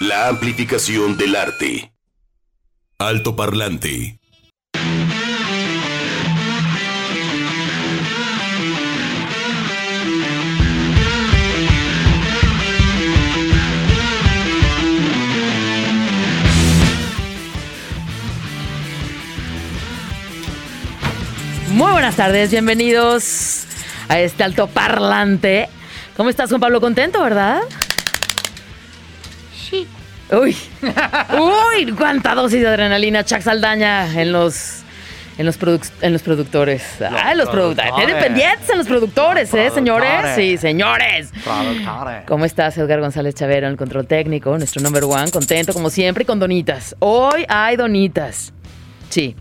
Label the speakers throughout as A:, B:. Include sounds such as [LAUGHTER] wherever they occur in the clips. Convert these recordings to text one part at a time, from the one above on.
A: La amplificación del arte. Alto parlante.
B: Muy buenas tardes, bienvenidos a este alto parlante. ¿Cómo estás, Juan Pablo? Contento, ¿verdad? Uy, uy, cuánta dosis de adrenalina, Chuck Saldaña en los en los, produc- en los productores. ah, los productores.
C: productores.
B: Dependientes en los productores, ¿eh, señores? Sí, señores.
C: Productores.
B: ¿Cómo estás, Edgar González Chavero, en el control técnico? Nuestro number one, contento como siempre y con donitas. Hoy hay donitas. Sí.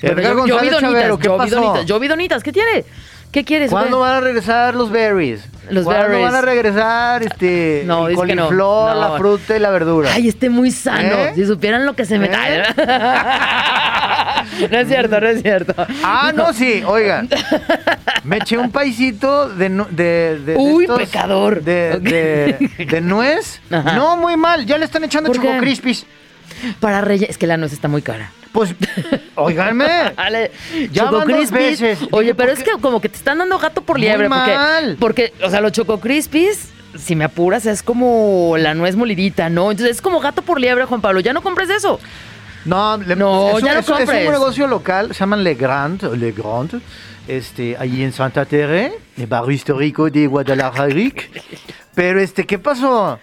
C: Edgar
B: yo, yo vi
C: González
B: donitas,
C: Chavero, ¿qué
B: yo vi
C: pasó?
B: donitas, yo vi donitas. ¿Qué tiene? ¿Qué quieres?
C: ¿Cuándo van a regresar los berries?
B: Los
C: ¿Cuándo
B: berries.
C: van a regresar este,
B: No,
C: el
B: dice que no.
C: coliflor,
B: No.
C: la fruta y la verdura?
B: Ay, esté muy sano.
C: ¿Eh?
B: Si supieran lo que se me
C: ¿Eh? [LAUGHS]
B: no es cierto, no es cierto.
C: Ah, no, sí, oigan. Me eché un paisito de, de, de- de
B: Uy,
C: estos-
B: pecador.
C: De, de- nuez.
B: Ajá.
C: No, muy mal. Ya le están echando choco crispies.
B: Para reyes. Es que la nuez está muy cara.
C: Pues, óiganme.
B: Dale, [LAUGHS]
C: Ya
B: Choco
C: van dos veces.
B: Oye, pero
C: ¿por
B: es que como que te están dando gato por
C: Muy
B: liebre. porque-
C: mal.
B: Porque, o sea, los Choco Crispies, si me apuras, es como la nuez molidita, ¿no? Entonces es como gato por liebre, Juan Pablo. Ya no compres eso.
C: No, le-
B: No,
C: es,
B: ya no
C: es un- es
B: compres.
C: un negocio local, se llaman Le Grand, Le Grand, este, allí en Santa Terre, el barrio histórico de Guadalajara. Pero, este, ¿qué pasó?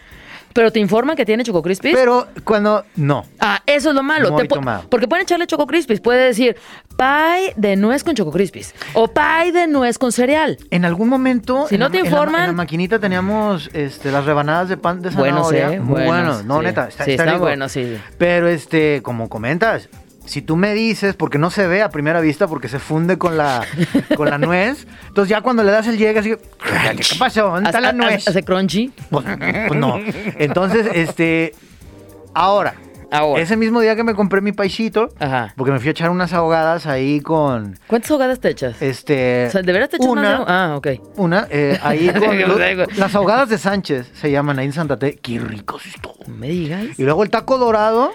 B: Pero te informan que tiene Choco Crispies.
C: Pero cuando, no.
B: Ah, eso es lo malo.
C: Muy tomado.
B: porque pueden echarle Choco Crispies. Puede decir pie de nuez con Choco Crispies. O pie de nuez con cereal.
C: En algún momento,
B: Si no
C: la-
B: te
C: en la- En la,
B: Maquinita
C: teníamos este, las rebanadas de pan de zanahoria. Muy
B: Buenos,
C: bueno, no,
B: sí.
C: neta, está,
B: Sí,
C: está
B: bueno, sí.
C: Pero, este, como comentas, si tú me dices, porque no se ve a primera vista, porque se funde con la, con la nuez, entonces ya cuando le das el llegue, así, ¿qué pasó? ¿Dónde está la nuez?
B: Hace crunchy.
C: Pues, pues no. Entonces, este. Ahora.
B: Ahora.
C: Ese mismo día que me compré mi paisito,
B: Ajá.
C: porque me fui a echar unas ahogadas ahí con.
B: ¿Cuántas ahogadas te echas?
C: Este.
B: o sea, ¿de veras te echas
C: una,
B: Ah, ok.
C: Una, eh, ahí [LAUGHS] con. Las ahogadas de Sánchez se llaman ahí en Santa Te. Qué ricos esto.
B: No me digas.
C: Y luego el taco dorado.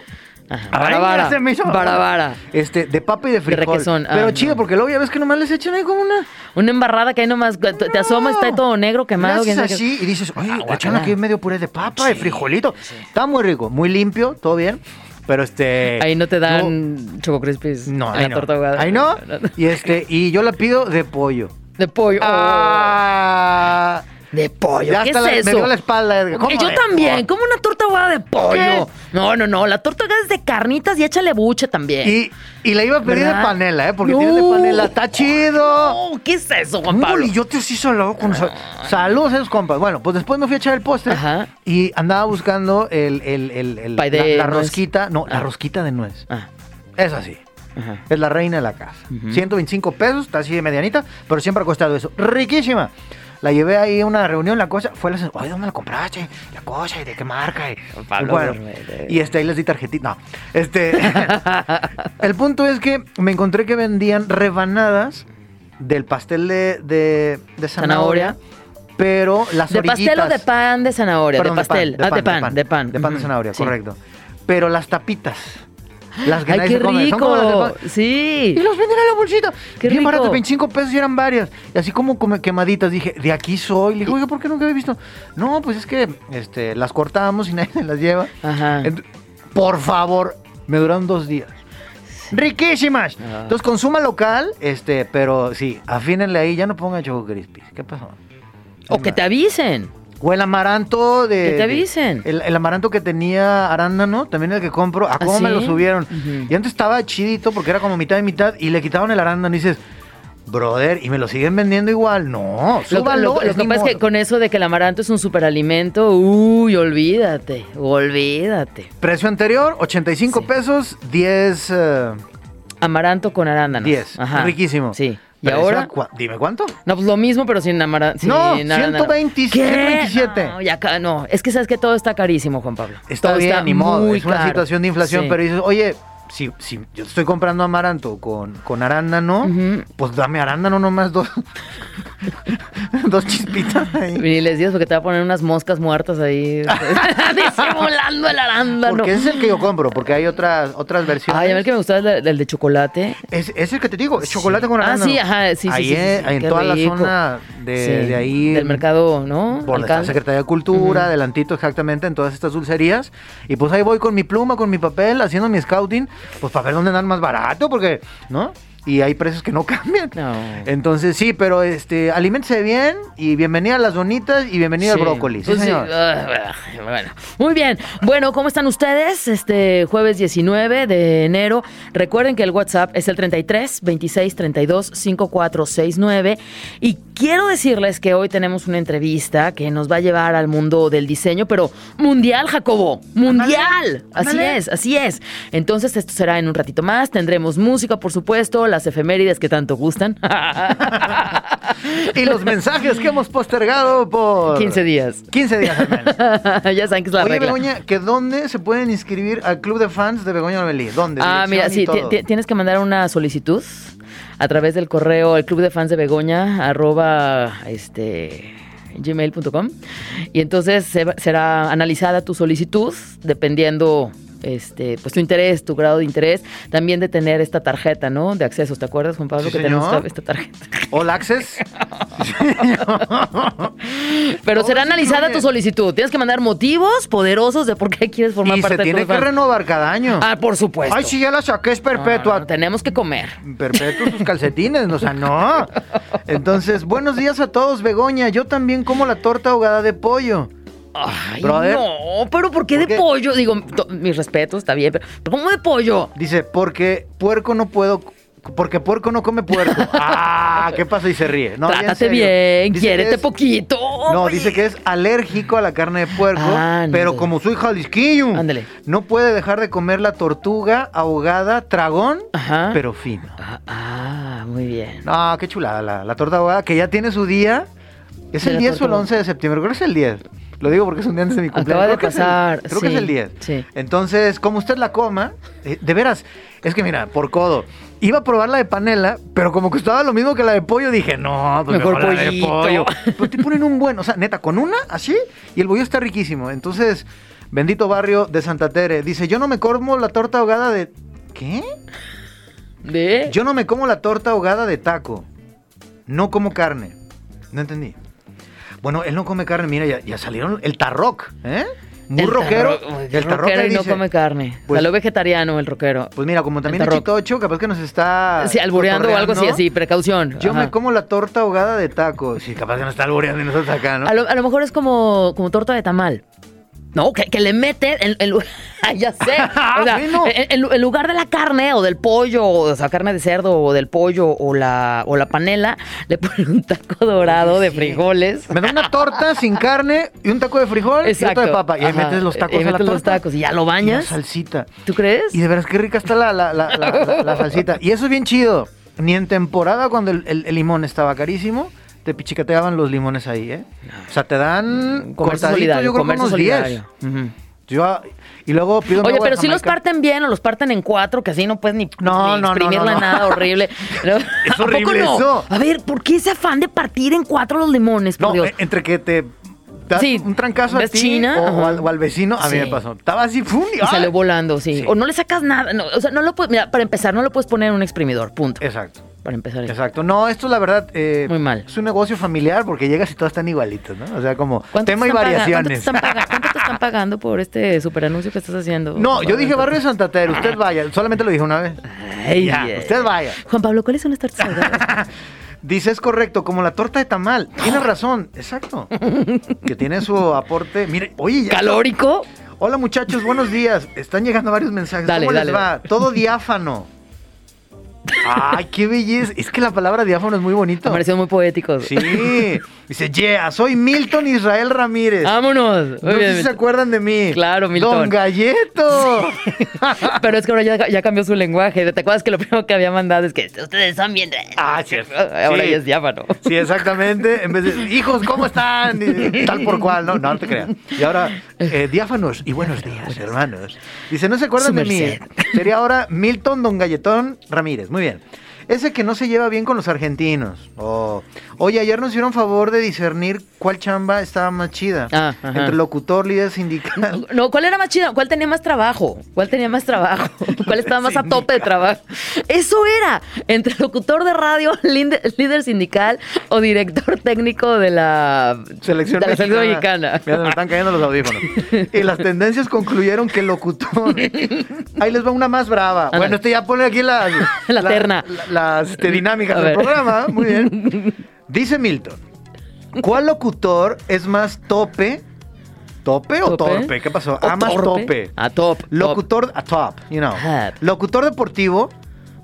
B: Vara, vara.
C: ya se me hizo-
B: Vara, vara.
C: Este, de papa y de frijol.
B: requesón. Ah,
C: Pero
B: no.
C: chido, porque luego ya ves que nomás les echan ahí como una.
B: Una embarrada que hay nomás. Te, te asomas, está todo negro, quemado.
C: haces así y dices, oye,
B: Ah, guácala.
C: aquí medio puré de papa, de frijolito. Está muy rico, muy limpio, todo bien. Pero este.
B: Ahí no te
C: no-
B: dan Choco Crispies
C: No, ahí
B: la
C: no.
B: torta ahogada.
C: Ahí no. [LAUGHS] Y este, y yo la pido de pollo.
B: De pollo. Oh.
C: Ah,
B: De pollo.
C: ya
B: ¿Qué
C: hasta
B: es
C: la-
B: eso?
C: me dio la espalda. Edgar. ¿Cómo
B: yo también. ¿Cómo una torta ahogada de pollo?
C: ¿Qué?
B: No, no, no. La torta ahogada es de carnitas y échale buche también.
C: Y, y la iba a pedir
B: ¿Verdad?
C: de panela, ¿eh? Porque
B: No.
C: tiene de panela. Está chido.
B: No, ¿Qué es eso, Juan
C: Un
B: Pablo?
C: bolillote así salado con sal- Saludos a esos compas. Bueno, pues después me fui a echar el postre
B: Ajá.
C: y andaba buscando el, el, el, el- la, rosquita. No, la
B: Ah.
C: rosquita de nuez.
B: Ah,
C: Es así.
B: ajá.
C: Es la reina de la casa.
B: Ujú.
C: 125 pesos, está así de medianita, pero siempre ha costado eso. Riquísima. La llevé ahí a una reunión, la cosa, fue la oye, ¿dónde la compraste? La cosa, ¿y de qué marca? Y,
B: Pablo,
C: y bueno, y este, ahí les di tarjetita. No, este, [LAUGHS] el punto es que me encontré que vendían rebanadas del pastel de, de, de zanahoria, pero las
B: ¿De pastel o de pan de zanahoria?
C: Perdón,
B: de pastel. ah, de pan, de pan.
C: De pan de zanahoria,
B: sí.
C: correcto. Pero las tapitas. Las que
B: Ay,
C: nadie
B: qué
C: se come, son como las del
B: rico. Sí.
C: Y los venden en la bolsita.
B: Qué
C: Bien
B: rico.
C: barato, 25 pesos y eran varias. Y así como come- quemaditas. Dije, de aquí soy. Le dije, oiga, ¿por qué nunca había visto? No, pues es que este, las cortamos y [LAUGHS] nadie se las lleva.
B: Ajá.
C: Ent- por favor, me duraron dos días. Riquísimas.
B: Ah.
C: Entonces, consuma local, este, pero sí, afínenle ahí, ya no pongan Choco Crispies. ¿Qué pasó?
B: O que te avisen.
C: O el amaranto de.
B: Que te
C: de-
B: avisen.
C: el, el amaranto que tenía arándano, también el que compro. ¿A cómo
B: ¿Ah,
C: me lo subieron? Y antes estaba chidito porque era como mitad y mitad y le quitaron el arándano y dices, brother, ¿y me lo siguen vendiendo igual? No,
B: Lo,
C: súbalo.
B: lo- lo
C: es
B: que pasa es que con eso de que el amaranto es un superalimento, uy, olvídate, olvídate.
C: Precio anterior, 85
B: Sí.
C: pesos, 10. eh,
B: Amaranto con arándanos.
C: 10. Riquísimo.
B: Sí. ¿Y ahora?
C: Dime cuánto.
B: No, pues lo mismo, pero sin amaranto.
C: No, 120, 127.
B: No, ya ca- no, es que sabes que todo está carísimo, Juan Pablo.
C: Está
B: Todo
C: bien, ni modo.
B: muy
C: Es una situación de inflación,
B: Sí.
C: pero dices, oye, si, si yo estoy comprando amaranto con, con arándano, pues dame arándano nomás dos, [LAUGHS] dos chispitas ahí.
B: Y les dices porque te va a poner unas moscas muertas ahí. [LAUGHS] [LAUGHS] disimulando el arándano.
C: Porque ese es el que yo compro, porque hay otras, otras versiones.
B: Ay, a ver que me gustaba el de, el de chocolate.
C: Es, es el que te digo, es chocolate con
B: Ah,
C: arándano.
B: sí, ajá, sí, sí,
C: Ahí
B: sí,
C: es,
B: sí,
C: en toda
B: rico.
C: la zona de, de ahí.
B: Del mercado, ¿no?
C: Por la. Secretaría de Cultura,
B: Ujú.
C: adelantito exactamente, en todas estas dulcerías. Y pues ahí voy con mi pluma, con mi papel, haciendo mi scouting, pues para ver dónde dan más barato, porque, ¿no? Y hay precios que no [LAUGHS] cambian.
B: No.
C: Entonces sí, pero este, aliméntese bien y bienvenida a las donitas y bienvenida
B: Sí.
C: al brócoli. Sí,
B: Pues sí,
C: señor.
B: ah, bueno, muy bien. Bueno, ¿cómo están ustedes? Este jueves 19 de enero. Recuerden que el WhatsApp es el 33 26 32 5469. Y quiero decirles que hoy tenemos una entrevista que nos va a llevar al mundo del diseño, pero mundial, Jacobo. Mundial. Así
C: ándale.
B: es, así es. Entonces, esto será en un ratito más. Tendremos música, por supuesto, las efemérides que tanto gustan.
C: Y los mensajes que hemos postergado por
B: 15 días.
C: 15 días al menos. [LAUGHS]
B: ya saben que es la
C: Oye,
B: regla.
C: Begoña, ¿que dónde se pueden inscribir al club de fans de Begoña Novelí? ¿Dónde?
B: Ah, mira, sí, tienes que mandar una solicitud a través del correo el club de fans de Begoña arroba este gmail.com y entonces será analizada tu solicitud dependiendo este pues tu interés, tu grado de interés, también de tener esta tarjeta, ¿no? De accesos, ¿te acuerdas, Juan Pablo,
C: Sí,
B: que tenemos
C: señor.
B: esta, esta tarjeta? [LAUGHS]
C: All Access. [LAUGHS]
B: Pero será analizada
C: incluye.
B: tu solicitud. Tienes que mandar motivos poderosos de por qué quieres formar
C: y
B: parte
C: se tiene que renovar cada año.
B: Ah, por supuesto.
C: Ay, sí, ya la saqué, es
B: No, no,
C: perpetua.
B: no, tenemos que comer.
C: Perpetuos tus calcetines, o sea, no. [LAUGHS] Entonces, buenos días a todos, Begoña. Yo también como la torta ahogada de pollo.
B: Ay,
C: Brother.
B: no, pero ¿por qué
C: ¿Por
B: de
C: qué?
B: pollo? Digo, mis respetos, está bien, pero ¿cómo de pollo?
C: Dice, porque puerco no puedo. Porque puerco no come puerco. [LAUGHS] Ah, ¿qué pasa? Y se ríe. No,
B: Trátate bien,
C: Dice
B: quiérete
C: es-
B: poquito.
C: No, dice que es alérgico a la carne de puerco,
B: Ándale.
C: pero como soy jalisquillo,
B: Ándale.
C: no puede dejar de comer la tortuga ahogada, tragón,
B: Ajá.
C: pero fino.
B: Ah, ah, muy bien.
C: No, qué chulada la, la torta ahogada, que ya tiene su día. ¿Es el
B: la
C: 10 o el
B: torta
C: 11 de septiembre? Creo que es el 10. Lo digo porque es un día antes de mi cumpleaños.
B: Acaba de
C: Creo que es el-
B: pasar,
C: creo que es el 10.
B: sí.
C: Entonces, como usted la coma, eh, de veras, es que mira, por codo. Iba a probar la de panela, pero como costaba lo mismo que la de pollo, dije, no, pues
B: Mejor
C: mejor, la de pollo. [LAUGHS] Pero te ponen un buen, o sea, neta, con una, así, y el bollo está riquísimo. Entonces, bendito barrio de Santa Tere, dice, yo no me como la torta ahogada de... ¿Qué?
B: ¿De?
C: Yo no me como la torta ahogada de taco. No como carne. No entendí. Bueno, él no come carne. Mira, ya, ya salieron el tarroc, ¿eh? Muy
B: El
C: rockero.
B: tarro-
C: el
B: rockero no come carne.
C: pues-
B: Salió vegetariano el rockero.
C: Pues mira, como también
B: El
C: chitocho, capaz que nos está.
B: sí, albureando o algo así, así, precaución.
C: Yo
B: Ajá.
C: me como la torta ahogada de taco. Sí, capaz que nos está albureando y nosotros acá, ¿no?
B: A lo, a lo mejor es como, como torta de tamal. No, que, que le mete en, en lu- [LAUGHS] Ay, ya sé. [LAUGHS] O sea,
C: Bueno.
B: en, en lu- en lugar de la carne o del pollo, o sea, carne de cerdo o del pollo o la, o la panela, le ponen un taco dorado de frijoles.
C: Me da una torta sin carne y un taco de frijol y otro de papa. Y ahí
B: Ajá.
C: metes los tacos
B: Y
C: a la
B: metes
C: torta.
B: los tacos y ya lo
C: Y la
B: bañas.
C: salsita.
B: ¿Tú crees?
C: Y de veras qué rica está la, la, la, la- la- la [LAUGHS] salsita. Y eso es bien chido. Ni en temporada cuando el, el- el limón estaba carísimo, te pichicateaban los limones ahí, ¿eh? O sea, te dan
B: solidario,
C: yo creo que unos 10.
B: solidario. Ujú.
C: Yo, y luego pido
B: Oye, pero si los parten bien o los parten en cuatro, que así no puedes ni,
C: No,
B: ni
C: no,
B: exprimirla
C: no,
B: nada horrible. [LAUGHS] ¿A poco
C: horrible
B: no?
C: eso.
B: A ver, ¿por qué ese afán de partir en cuatro los limones, por
C: No,
B: Dios?
C: eh, entre que te das
B: Sí,
C: un trancazo a ti
B: China,
C: o, al, o al vecino, a mí
B: Sí.
C: me pasó. Estaba así, ¡fum!
B: Y salió volando, sí.
C: Sí.
B: O no le sacas nada. no, o sea, no lo puedes. Mira, para empezar, no lo puedes poner en un exprimidor. Punto.
C: Exacto.
B: Para empezar.
C: Exacto. No, esto la verdad. eh,
B: Muy mal.
C: Es un negocio familiar porque llegas y todos están igualitos, ¿no? O sea, como
B: ¿Cuánto te
C: tema y
B: están paga- ¿cuánto te,
C: variaciones.
B: están cuánto te están pagando por este super anuncio que estás haciendo?
C: No, yo dije barrio de Santa Tere, usted vaya. Solamente lo dije una vez.
B: Ay,
C: Ya, usted vaya.
B: Juan Pablo, ¿cuáles son las tortas ahogadas? [LAUGHS]
C: Dice, es correcto, como la torta de tamal. Tienes [GASPS] razón, exacto. Que tiene su aporte. Mire, oye, ya.
B: ¿Calórico?
C: Hola muchachos, buenos días. Están llegando varios mensajes.
B: Dale,
C: ¿Cómo
B: dale.
C: les va? Todo diáfano. Ay, qué belleza. Es que la palabra diáfano es muy bonito.
B: Me pareció muy poético.
C: Sí. Dice, yeah, soy Milton Israel Ramírez.
B: Vámonos.
C: No sé si se acuerdan de mí.
B: Claro, Milton.
C: Don Galleto. [LAUGHS]
B: Pero es que ahora ya, ya cambió su lenguaje. ¿Te acuerdas que lo primero que había mandado es que ustedes son bien...
C: Ah, sí.
B: Ahora
C: Sí.
B: ya es diáfano.
C: Sí, exactamente. En vez de, hijos, ¿cómo están? Y tal por cual. No, no, no te creas. Y ahora, eh, diáfanos y buenos días, hermanos. Dice, ¿no se acuerdan
B: Su
C: de mí? Sería ahora Milton Don Galletón Ramírez. Muy bien. Ese que no se lleva bien con los argentinos. Oh. Oye, ayer nos hicieron favor de discernir cuál chamba estaba más chida.
B: Ah.
C: Entre locutor, líder sindical. [LAUGHS]
B: No, ¿cuál era más chido? ¿Cuál tenía más trabajo? ¿Cuál tenía más trabajo? [LAUGHS] ¿Cuál estaba más a tope de trabajo? Eso era, entre locutor de radio, [LAUGHS] líder sindical o director técnico de la
C: Selección
B: de la selección
C: mexicana.
B: mexicana.
C: Mira, me están cayendo los audífonos. Y las tendencias concluyeron que el locutor. Ahí les va una más brava. Bueno, este ya pone aquí las.
B: La terna.
C: la- las este, dinámicas
B: A
C: del programa. Muy bien. [LAUGHS] Dice Milton: ¿Cuál locutor es más tope? ¿Tope o
B: ¿Tope?
C: torpe? ¿Qué pasó?
B: ¿O
C: Ah, más
B: torpe?
C: tope.
B: Ah, top, top.
C: Locutor a top, you know.
B: Top.
C: Locutor deportivo,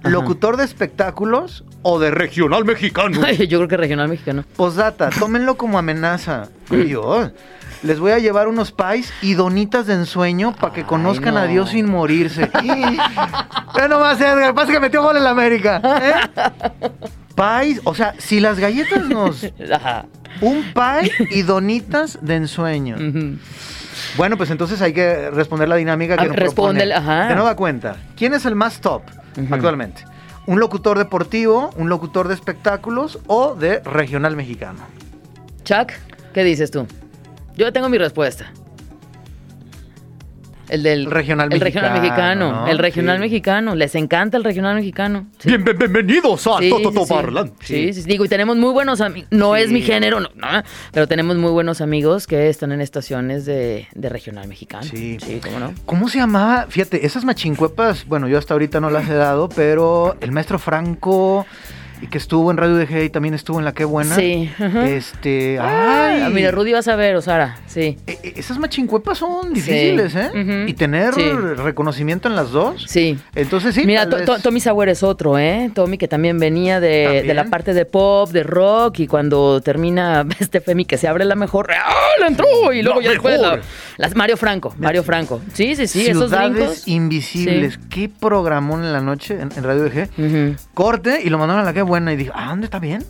B: Ajá.
C: locutor de espectáculos o de regional mexicano. [LAUGHS]
B: Yo creo que regional mexicano.
C: Postdata, tómenlo como amenaza. Dios. Les voy a llevar unos pies y donitas de ensueño para que conozcan a. Dios sin morirse. [LAUGHS] Ve nomás, Edgar, pasa que metió gol en la América. ¿eh? Pies, o sea, si las galletas nos... [LAUGHS]
B: Ajá.
C: Un pie y donitas de ensueño. Bueno, pues entonces hay que responder la dinámica que
B: Ah,
C: nos propone.
B: ajá.
C: De nueva cuenta, ¿quién es el más top actualmente? ¿Un locutor deportivo, un locutor de espectáculos o de regional mexicano?
B: Chuck, ¿qué dices tú? Yo tengo mi respuesta. El del
C: Regional
B: el regional
C: mexicano,
B: mexicano.
C: ¿no?
B: El regional
C: Sí.
B: mexicano. Les encanta el regional mexicano. Sí.
C: Bien, bien- bienvenidos a
B: Sí,
C: Toto
B: sí, sí.
C: Parlante.
B: Sí, sí, sí. Digo, y tenemos muy buenos amigos. No
C: Sí.
B: es mi género, no, no, pero tenemos muy buenos amigos que están en estaciones de, de regional mexicano.
C: Sí.
B: Sí, cómo no.
C: ¿Cómo se llamaba? Fíjate, esas machincuepas, bueno, yo hasta ahorita no las he dado, pero el maestro Franco, y que estuvo en Radio DG y también estuvo en La Qué Buena.
B: Sí. ajá.
C: Este,
B: Ay,
C: ay,
B: mira, Rudy vas a ver, Osara. Sí.
C: E- e- Esas machincuepas son difíciles, ¿eh? Y tener
B: Sí.
C: reconocimiento en las dos.
B: Sí.
C: Entonces sí.
B: Mira, To- Tommy Sauer es otro, ¿eh? Tommy que también venía de,
C: ¿También?
B: de la parte de pop, de rock, y cuando termina [LAUGHS] este Femi que se abre la mejor, ¡ah! ¡La entró! Y luego
C: La
B: ya después la- las Mario Franco, Mario Franco. Sí, sí, sí, esos
C: Ciudades
B: brincos.
C: Invisibles. Qué programón en la noche en, en Radio DG.
B: Ujú.
C: Corte y lo mandaron a La Qué Buena y dije, ah, ¿dónde está bien?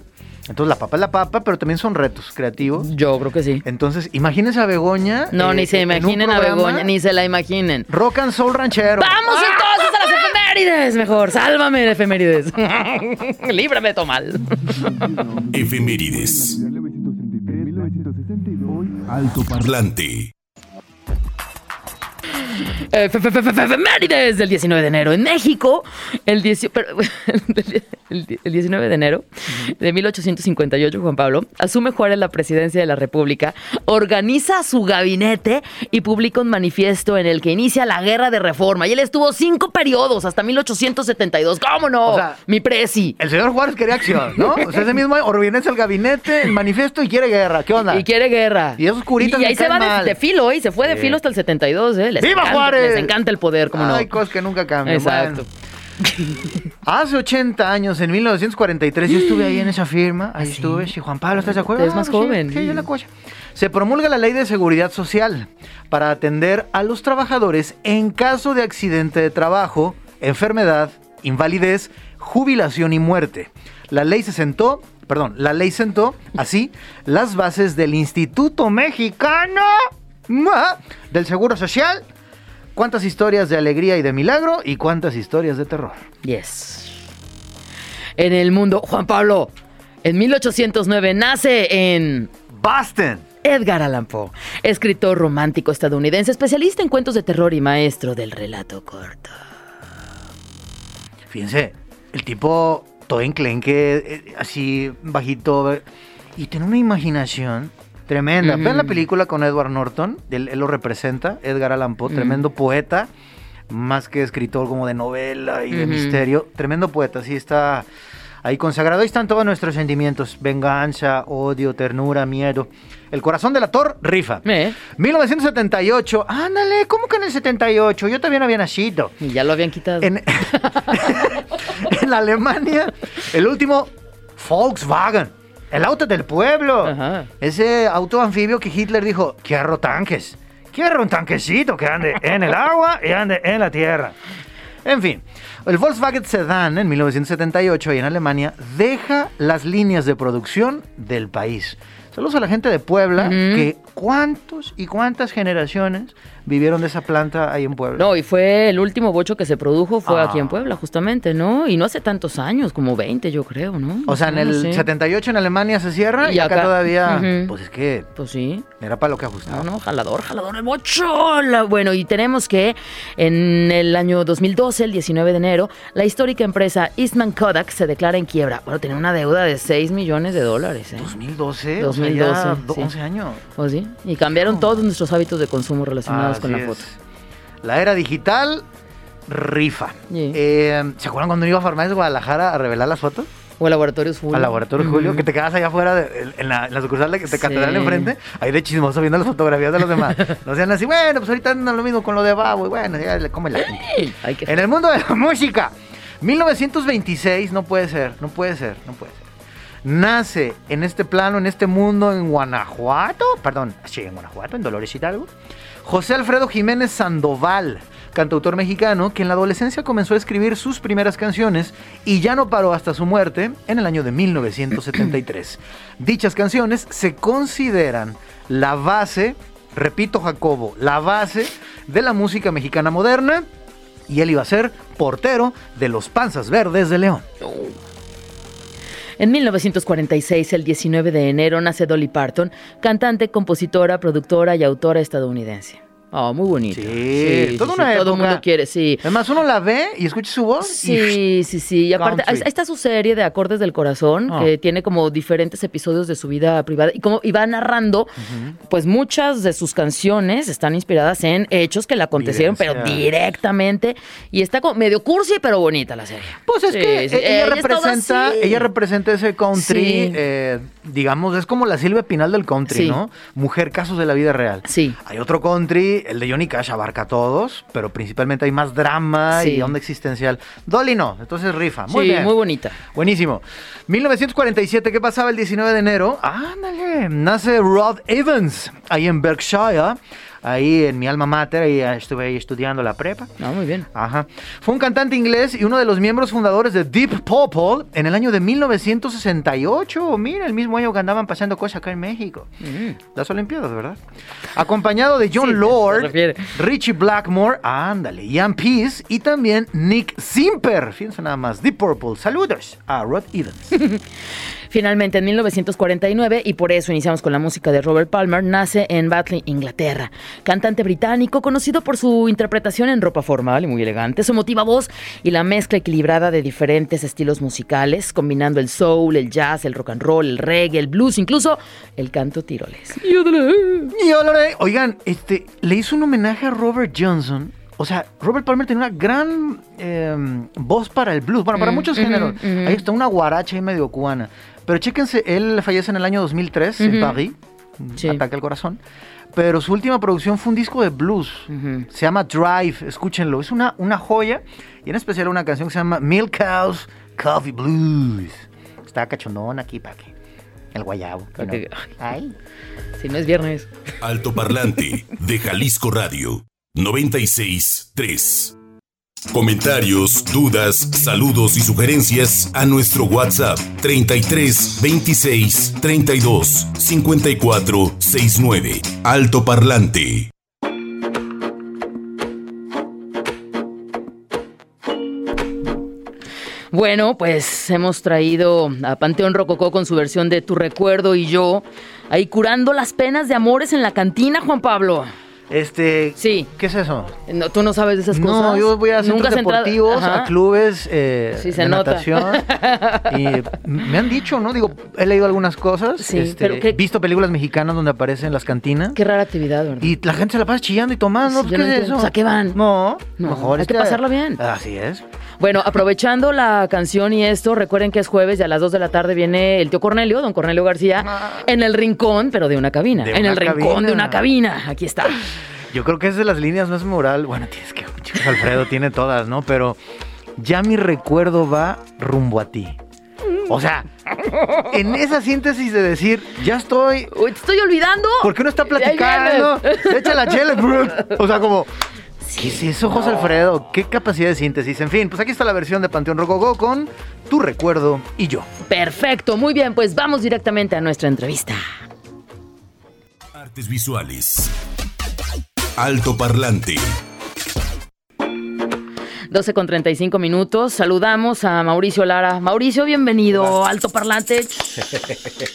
C: Entonces la papa es la papa, pero también son retos creativos.
B: Yo creo que sí.
C: Entonces, imagínense a Begoña.
B: No,
C: eh,
B: ni se imaginen a Begoña, ni se la imaginen.
C: Rock and Soul Ranchero.
B: ¡Vamos entonces a las efemérides! Mejor, sálvame de efemérides. [LAUGHS] Líbrame, Tomal.
A: Efemérides. Alto Parlante.
B: Efemérides del 19 de enero en México. El, 10 pero- [LAUGHS] el- el 19 de enero de 1858, Juan Pablo asume Juárez la presidencia de la República, organiza su gabinete y publica un manifiesto en el que inicia la guerra de reforma. Y él estuvo cinco periodos hasta 1872. ¿Cómo no?
C: O sea,
B: Mi presi.
C: El señor Juárez quería acción, ¿no? O sea, ese mismo organiza el gabinete, el manifiesto y quiere guerra. ¿Qué onda?
B: Y quiere guerra.
C: Y esos curitas
B: Y,
C: me
B: ahí se va de,
C: mal.
B: de filo, ¿eh? Y se fue de
C: Sí.
B: filo hasta el 72, ¿eh? Les
C: ¡Viva
B: encanta-
C: Juárez!
B: Les encanta el poder, ¿cómo no?
C: Hay cosas que nunca cambian.
B: Exacto.
C: Hace 80 años, en 1943, yo estuve ahí en esa firma. Ahí estuve. Sí, Juan Pablo, ¿estás de acuerdo?
B: Es más
C: sí,
B: joven,
C: Sí,
B: sí.
C: yo la cosa. Se promulga la Ley de Seguridad Social para atender a los trabajadores en caso de accidente de trabajo, enfermedad, invalidez, jubilación y muerte. La ley se sentó, perdón, la ley sentó así las bases del Instituto Mexicano del Seguro Social. ¿Cuántas historias de alegría y de milagro y cuántas historias de terror?
B: Yes. En el mundo, Juan Pablo, en 1809 nace en
C: Boston.
B: Edgar Allan Poe, escritor romántico estadounidense, especialista en cuentos de terror y maestro del relato corto.
C: Fíjense, el tipo todo enclenque, eh, así bajito, eh, y tiene una imaginación tremenda. Vean la película con Edward Norton, él, él lo representa, Edgar Allan Poe, tremendo poeta, más que escritor como de novela y de misterio, tremendo poeta, sí está ahí consagrado. Ahí están todos nuestros sentimientos, venganza, odio, ternura, miedo. El corazón del actor rifa.
B: ¿Eh?
C: 1978, ándale, ¿cómo que en el 78? Yo también había nacido.
B: Y ya lo habían quitado.
C: En, [LAUGHS] en Alemania, el último Volkswagen. El auto del pueblo.
B: Ajá.
C: Ese auto anfibio que Hitler dijo, quiero tanques. Quiero un tanquecito que ande en el agua y ande en la tierra. En fin, el Volkswagen Sedan en 1978 y en Alemania deja las líneas de producción del país. Saludos a la gente de Puebla, que cuántos y cuántas generaciones vivieron de esa planta ahí en Puebla.
B: No, y fue el último bocho que se produjo, fue
C: Ah.
B: aquí en Puebla, justamente, ¿no? Y no hace tantos años, como 20, yo creo, ¿no?
C: O sea, en el
B: Sí.
C: 78 en Alemania se cierra y,
B: Y
C: acá,
B: acá,
C: todavía, pues es que
B: Pues sí.
C: era para lo que ajustaba.
B: No, no, jalador, jalador, el bocho. La- Bueno, y tenemos que en el año 2012, el 19 de enero, la histórica empresa Eastman Kodak se declara en quiebra. Bueno, tenía una deuda de 6 millones de dólares, ¿eh?
C: 2012,
B: 2012,
C: o sea, ya do-
B: sí.
C: 11 años.
B: Pues sí. Y cambiaron todos nuestros hábitos de consumo relacionados con la
C: Así
B: foto.
C: es. La era digital rifa.
B: Sí.
C: Eh, ¿Se acuerdan cuando iba a Farmacias de Guadalajara a revelar las fotos?
B: O laboratorios Julio.
C: Al laboratorio
B: Ujú.
C: Julio, que te quedas allá afuera de- en, la, en la sucursal de,
B: Sí.
C: Catedral enfrente, ahí de chismoso viendo las fotografías de los demás. [LAUGHS] No sean así, bueno, pues ahorita andan lo mismo con lo de Babo y bueno, ya le come la gente.
B: Ay,
C: En el mundo de la [LAUGHS] música, 1926, no puede ser, no puede ser, no puede ser. Nace en este plano, en este mundo, en Guanajuato, perdón, sí, en Guanajuato, en Dolores Hidalgo, José Alfredo Jiménez Sandoval, cantautor mexicano que en la adolescencia comenzó a escribir sus primeras canciones y ya no paró hasta su muerte en el año de 1973. [CLEARS THROAT] Dichas canciones se consideran la base, repito Jacobo, la base de la música mexicana moderna y él iba a ser portero de los Panzas Verdes de León.
B: En 1946, el 19 de enero, nace Dolly Parton, cantante, compositora, productora y autora estadounidense. Oh, muy bonita.
C: Sí, toda una
B: Todo el mundo quiere, sí.
C: Además, uno la ve y escucha su voz. y-
B: Sí, sí, sí. Y aparte, ahí está su serie de Acordes del Corazón,
C: Ah.
B: que tiene como diferentes episodios de su vida privada y como y va narrando, pues muchas de sus canciones están inspiradas en hechos que le acontecieron, pero directamente. Y está como medio cursi, pero bonita la serie.
C: Pues es que
B: sí.
C: ella,
B: Ella toda
C: representa, ella representa ese country, eh, digamos, es como la Silvia Pinal del country,
B: Sí.
C: ¿no? Mujer casos de la vida real.
B: Sí.
C: Hay otro country, el de Johnny Cash abarca a todos, pero principalmente hay más drama
B: Sí.
C: y onda existencial. Dolly no, entonces rifa. Muy
B: sí,
C: bien.
B: muy bonita.
C: Buenísimo. 1947, ¿qué pasaba el 19 de enero? Ándale, nace Rod Evans, ahí en Berkshire, ahí en mi alma mater, ahí eh, estuve ahí estudiando la prepa.
B: No, muy bien.
C: Ajá. Fue un cantante inglés y uno de los miembros fundadores de Deep Purple en el año de 1968. Mira, el mismo año que andaban pasando cosas acá en México. Las Olimpiadas, ¿verdad? Acompañado de John
B: Sí,
C: Lord. Richie Blackmore, ándale, Ian Peace y también Nick Simper. Fíjense nada más, Deep Purple. Saludos a Rod Evans. [LAUGHS]
B: Finalmente, en 1949, y por eso iniciamos con la música de Robert Palmer, nace en Batley, Inglaterra. Cantante británico, conocido por su interpretación en ropa formal y muy elegante, su emotiva voz y la mezcla equilibrada de diferentes estilos musicales, combinando el soul, el jazz, el rock and roll, el reggae, el blues, incluso el canto tiroles.
C: Oigan, este, le hizo un homenaje a Robert Johnson. O sea, Robert Palmer tenía una gran eh, voz para el blues. Bueno, para
B: Mm,
C: muchos géneros. Ahí está una guaracha ahí medio cubana. Pero chéquense, él fallece en el año 2003 en. París.
B: Sí.
C: Ataque al corazón. Pero su última producción fue un disco de blues.
B: Ujú.
C: Se llama Drive, escúchenlo. Es una, una joya. Y en especial una canción que se llama Milk Cows Coffee Blues. Está cachondón aquí, para que el guayabo.
B: Pa' que-
C: Ay. [LAUGHS]
B: Si no es viernes.
A: Alto Parlante de Jalisco Radio 963. Comentarios, dudas, saludos y sugerencias a nuestro WhatsApp 33 26 32 54 69. Alto Parlante.
B: Bueno, pues hemos traído a Panteón Rococó con su versión de Tu recuerdo y yo, ahí curando las penas de amores en la cantina, Juan Pablo.
C: Este.
B: Sí.
C: ¿Qué es eso?
B: No, ¿Tú no sabes de esas cosas?
C: No, yo voy a centros deportivos, a clubes eh,
B: Sí, se
C: de
B: nota.
C: natación. [LAUGHS] y me han dicho, ¿no? Digo, he leído algunas cosas.
B: Sí,
C: este,
B: pero ¿qué-
C: visto películas mexicanas donde aparecen las cantinas.
B: Qué rara actividad, ¿verdad?
C: Y la gente se la pasa chillando y tomando.
B: Sí,
C: ¿Qué
B: no
C: es
B: entiendo.
C: eso?
B: Pues, ¿a qué van?
C: No,
B: No,
C: mejor
B: hay que pasarla bien.
C: Así es.
B: Bueno, aprovechando la canción y esto, recuerden que es jueves y a las 2 de la tarde viene el tío Cornelio, don Cornelio García,
C: Ah.
B: en el rincón, pero de una cabina.
C: De
B: en
C: una
B: el rincón de una cabina. Aquí está.
C: Yo creo que es de las líneas más moral. Bueno, tienes que. Chicos, Alfredo tiene todas, ¿no? Pero ya mi recuerdo va rumbo a ti. O sea, en esa síntesis de decir, ya estoy.
B: Te estoy olvidando.
C: Porque uno está
B: Y ahí
C: platicando. Echa la chela. O sea, como. ¿Qué es eso, José Alfredo? ¿Qué capacidad de síntesis? En fin, pues aquí está la versión de Panteón Rococó con Tu Recuerdo y yo.
B: Perfecto, muy bien, pues vamos directamente a nuestra entrevista.
A: Artes visuales. Alto parlante.
B: 12 con 35 minutos. Saludamos a Mauricio Lara. Mauricio, bienvenido, alto parlante. [LAUGHS]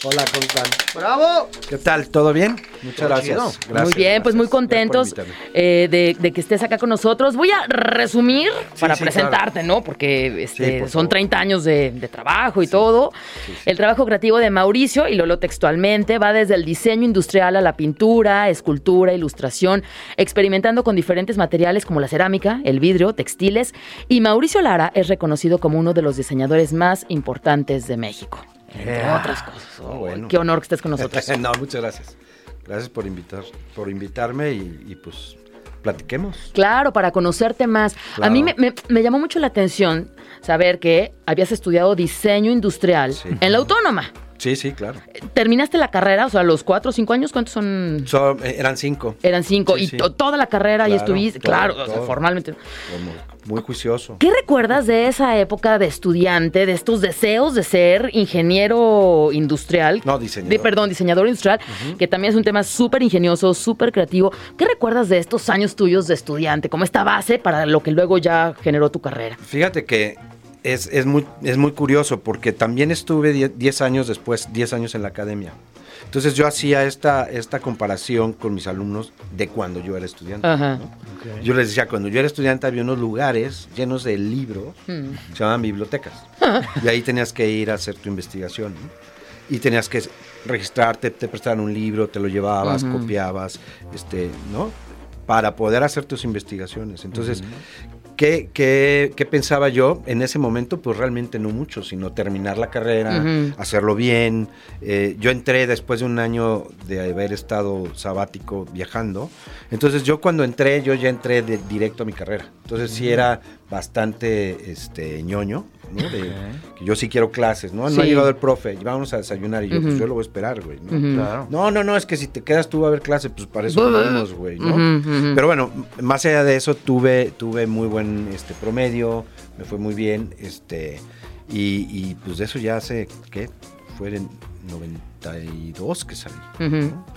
D: Hola, ¿cómo están?
C: ¡Bravo!
D: ¿Qué tal? ¿Todo bien? Muchas
C: Todo
D: gracias. Gracias,
B: muy bien, pues muy contentos eh, de, de que estés acá con nosotros. Voy a resumir para
D: sí,
B: presentarte, ¿no? Porque este,
D: Sí, por
B: son
D: favor.
B: 30 años de, de trabajo y todo. El trabajo creativo de Mauricio, y lo leo textualmente, va desde el diseño industrial a la pintura, escultura, ilustración, experimentando con diferentes materiales como la cerámica, el vidrio, textiles. Y Mauricio Lara es reconocido como uno de los diseñadores más importantes de México. Entre
C: Yeah.
B: otras cosas.
D: Oh, bueno.
B: Qué honor que estés con nosotros. [LAUGHS]
D: no, muchas gracias. Gracias por invitar, por invitarme y, y, pues platiquemos.
B: Claro, para conocerte más. A mí me,
D: Claro.
B: me- me llamó mucho la atención saber que habías estudiado diseño industrial
D: Sí.
B: en la autónoma.
D: Sí, sí, claro.
B: ¿Terminaste la carrera? O sea, los cuatro o cinco años, ¿cuántos son?
D: So- eh, eran cinco.
B: Eran cinco.
D: Sí,
B: y
D: sí.
B: toda la carrera y estuviste,
D: todo,
B: claro, o sea,
D: todo.
B: formalmente.
D: Como muy juicioso.
B: ¿Qué recuerdas de esa época de estudiante, de estos deseos de ser ingeniero industrial?
D: No, diseñador.
B: De, perdón, diseñador industrial, que también es un tema súper ingenioso, súper creativo. ¿Qué recuerdas de estos años tuyos de estudiante, como esta base para lo que luego ya generó tu carrera?
D: Fíjate que es, es muy, es muy curioso porque también estuve 10 años después, 10 años en la academia. Entonces yo hacía esta, esta comparación con mis alumnos de cuando yo era estudiante.
B: Ajá.
D: Yo les decía, cuando yo era estudiante había unos lugares llenos de libros,
B: Mm.
D: se llamaban bibliotecas. [LAUGHS] y ahí tenías que ir a hacer tu investigación. ¿no? Y tenías que registrarte, te prestaban un libro, te lo llevabas, copiabas, este, ¿no? Para poder hacer tus investigaciones. Entonces, ¿qué, qué, qué pensaba yo en ese momento? Pues realmente no mucho, sino terminar la carrera, hacerlo bien. Eh, yo entré después de un año de haber estado sabático viajando. Entonces yo cuando entré, yo ya entré de- directo a mi carrera. Entonces sí era bastante este, ñoño, ¿no? De, que yo sí quiero clases, ¿no?
B: Sí.
D: No ha llegado el profe, vamos a desayunar y yo, pues yo lo voy a esperar, güey, ¿no?
C: Claro.
D: No, no, no, es que si te quedas tú a ver clase, pues para eso venimos, güey, ¿no? Pero bueno, más allá de eso, tuve, tuve muy buen este, promedio, me fue muy bien, este, y, y, pues de eso ya hace, ¿qué? Fue en 92 que salí.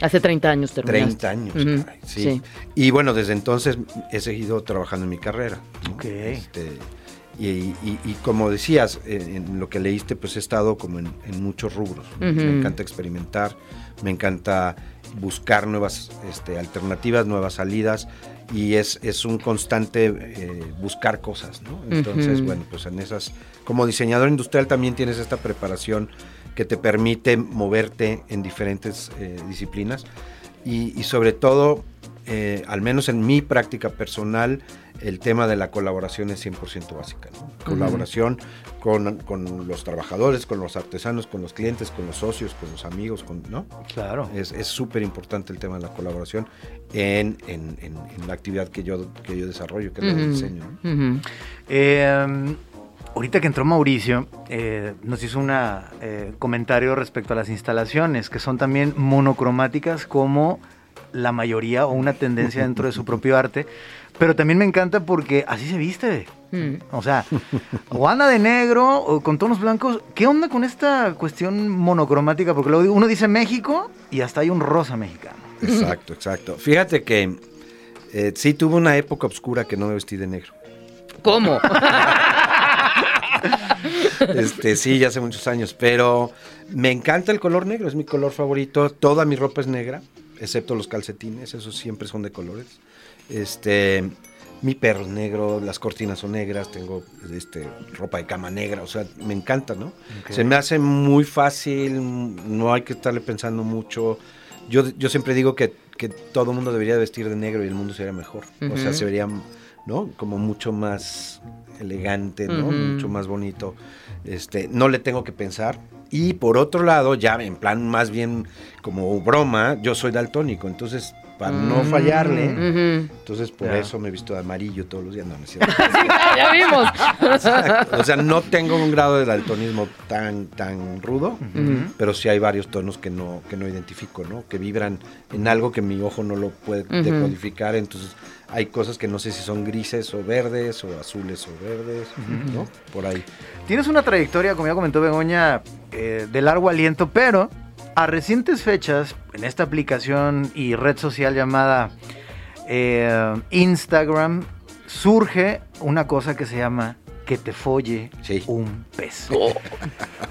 B: Hace 30 años terminaste.
D: 30 años, caray, sí.
B: Sí.
D: Y bueno, desde entonces he seguido trabajando en mi carrera. ¿no?
C: Ok.
D: Este, y, y- y como decías, en, en lo que leíste, pues he estado como en, en muchos rubros. ¿no?
B: Ujú.
D: Me encanta experimentar, me encanta buscar nuevas este, alternativas, nuevas salidas y es, es un constante eh, buscar cosas, ¿no? Entonces,
B: Ujú.
D: bueno, pues en esas, como diseñador industrial también tienes esta preparación que te permite moverte en diferentes eh, disciplinas y, y sobre todo, eh, al menos en mi práctica personal, el tema de la colaboración es 100% básica. ¿no? Colaboración con, con los trabajadores, con los artesanos, con los clientes, con los socios, con los amigos, con, ¿no?
C: Claro.
D: Es es súper importante el tema de la colaboración en, en- en- en la actividad que yo, que yo desarrollo, que es
B: Ujú.
D: diseño.
C: Eh, ahorita que entró Mauricio, eh, nos hizo un comentario respecto a las instalaciones, que son también monocromáticas como la mayoría o una tendencia dentro de su propio arte. Pero también me encanta porque así se viste.
B: Mm.
C: O sea, o anda de negro o con tonos blancos. ¿Qué onda con esta cuestión monocromática? Porque luego uno dice México y hasta hay un rosa mexicano.
D: Exacto, exacto. Fíjate que eh, sí tuve una época oscura que no me vestí de negro.
B: ¿Cómo? [LAUGHS]
D: Este, sí, ya hace muchos años, pero me encanta el color negro, es mi color favorito. Toda mi ropa es negra, excepto los calcetines, esos siempre son de colores. Este, mi perro es negro, las cortinas son negras, tengo este, ropa de cama negra, o sea, me encanta, ¿no? Se me hace muy fácil, no hay que estarle pensando mucho. Yo, yo siempre digo que, que todo el mundo debería vestir de negro y el mundo sería mejor. O sea, se vería, ¿no? Como mucho más elegante. Mucho más bonito. Este, no le tengo que pensar. Y por otro lado, ya en plan más bien como broma, yo soy daltónico, entonces para no fallarle.
B: Ujú.
D: Entonces, por eso me he visto de amarillo todos los días. No, no es cierto. [LAUGHS]
B: ya vimos.
D: o sea, no tengo un grado de daltonismo tan, tan rudo, pero sí hay varios tonos que no, que no identifico, ¿no? Que vibran en algo que mi ojo no lo puede
B: Ujú.
D: decodificar. Entonces, hay cosas que no sé si son grises o verdes, o azules o verdes, ¿no? Por ahí.
C: Tienes una trayectoria, como ya comentó Begoña, eh, de largo aliento, pero a recientes fechas, en esta aplicación y red social llamada eh, Instagram, surge una cosa que se llama que te folle
D: Sí.
C: un pez.